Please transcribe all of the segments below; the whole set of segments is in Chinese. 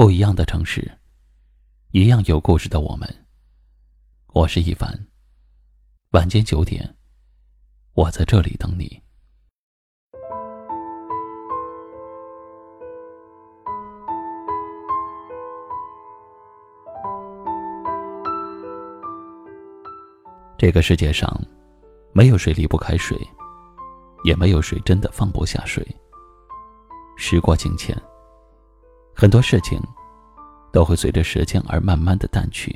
不一样的城市，一样有故事的我们。我是一凡。晚间九点，我在这里等你。这个世界上，没有谁离不开谁，也没有谁真的放不下谁。时过境迁，很多事情都会随着时间而慢慢的淡去，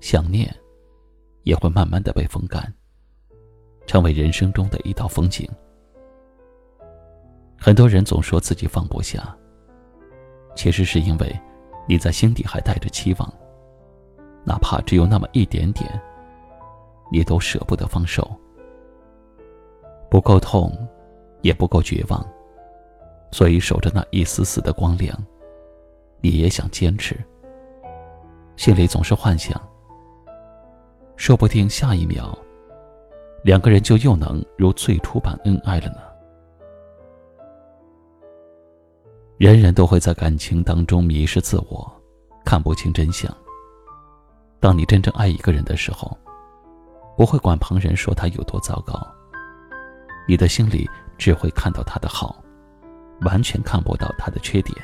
想念也会慢慢的被风干，成为人生中的一道风景。很多人总说自己放不下，其实是因为你在心底还带着期望，哪怕只有那么一点点。你都舍不得放手，不够痛，也不够绝望，所以守着那一丝丝的光亮，你也想坚持。心里总是幻想，说不定下一秒，两个人就又能如最初般恩爱了呢。人人都会在感情当中迷失自我，看不清真相。当你真正爱一个人的时候。不会管旁人说他有多糟糕，你的心里只会看到他的好，完全看不到他的缺点。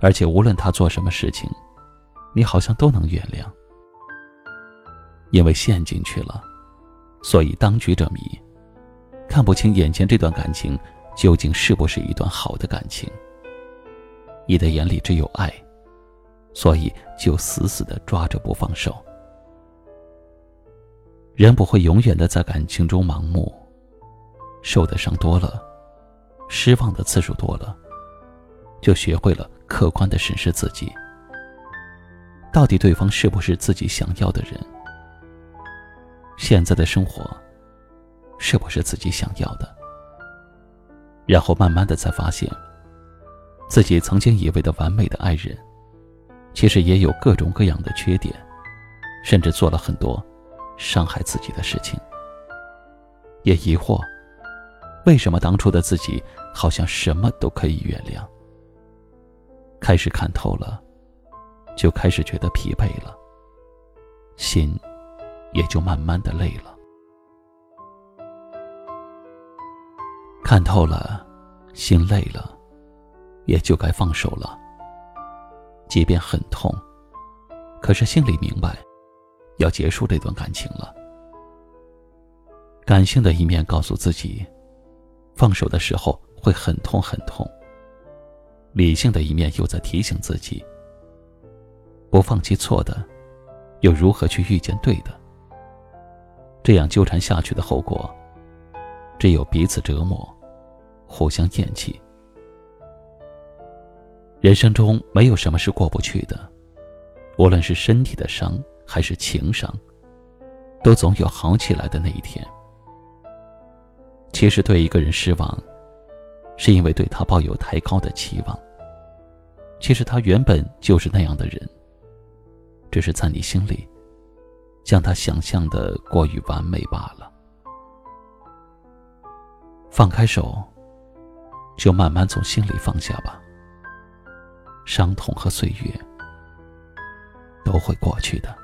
而且无论他做什么事情，你好像都能原谅。因为陷进去了，所以当局者迷，看不清眼前这段感情究竟是不是一段好的感情。你的眼里只有爱，所以就死死的抓着不放手。人不会永远的在感情中盲目，受的伤多了，失望的次数多了，就学会了客观的审视自己，到底对方是不是自己想要的人？现在的生活是不是自己想要的？然后慢慢的才发现，自己曾经以为的完美的爱人，其实也有各种各样的缺点，甚至做了很多。伤害自己的事情，也疑惑，为什么当初的自己好像什么都可以原谅。开始看透了，就开始觉得疲惫了，心也就慢慢的累了。看透了，心累了，也就该放手了。即便很痛，可是心里明白。要结束这段感情了。感性的一面告诉自己，放手的时候会很痛很痛。理性的一面又在提醒自己，不放弃错的，又如何去遇见对的？这样纠缠下去的后果，只有彼此折磨，互相厌弃。人生中没有什么是过不去的，无论是身体的伤。还是情伤，都总有好起来的那一天。其实对一个人失望，是因为对他抱有太高的期望。其实他原本就是那样的人，只是在你心里，将他想象的过于完美罢了。放开手，就慢慢从心里放下吧。伤痛和岁月都会过去的。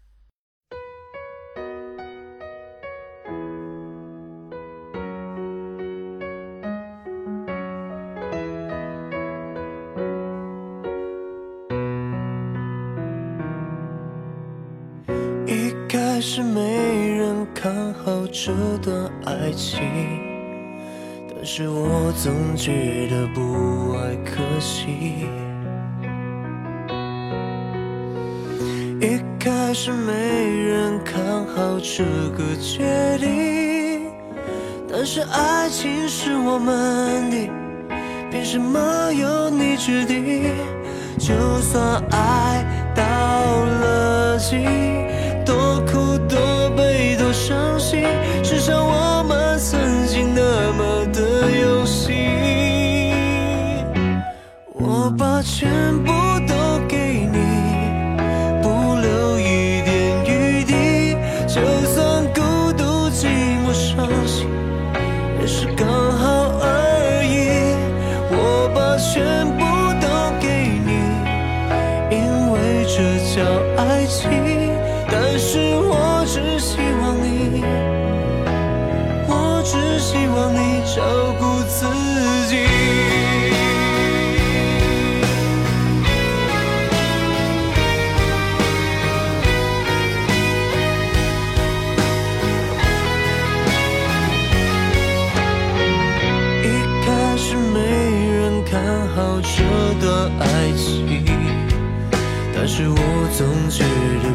是没人看好这段爱情但是我总觉得不爱可惜一开始没人看好这个决定但是爱情是我们的凭什么由你决定照顾自己。一开始没人看好这段爱情但是我总觉得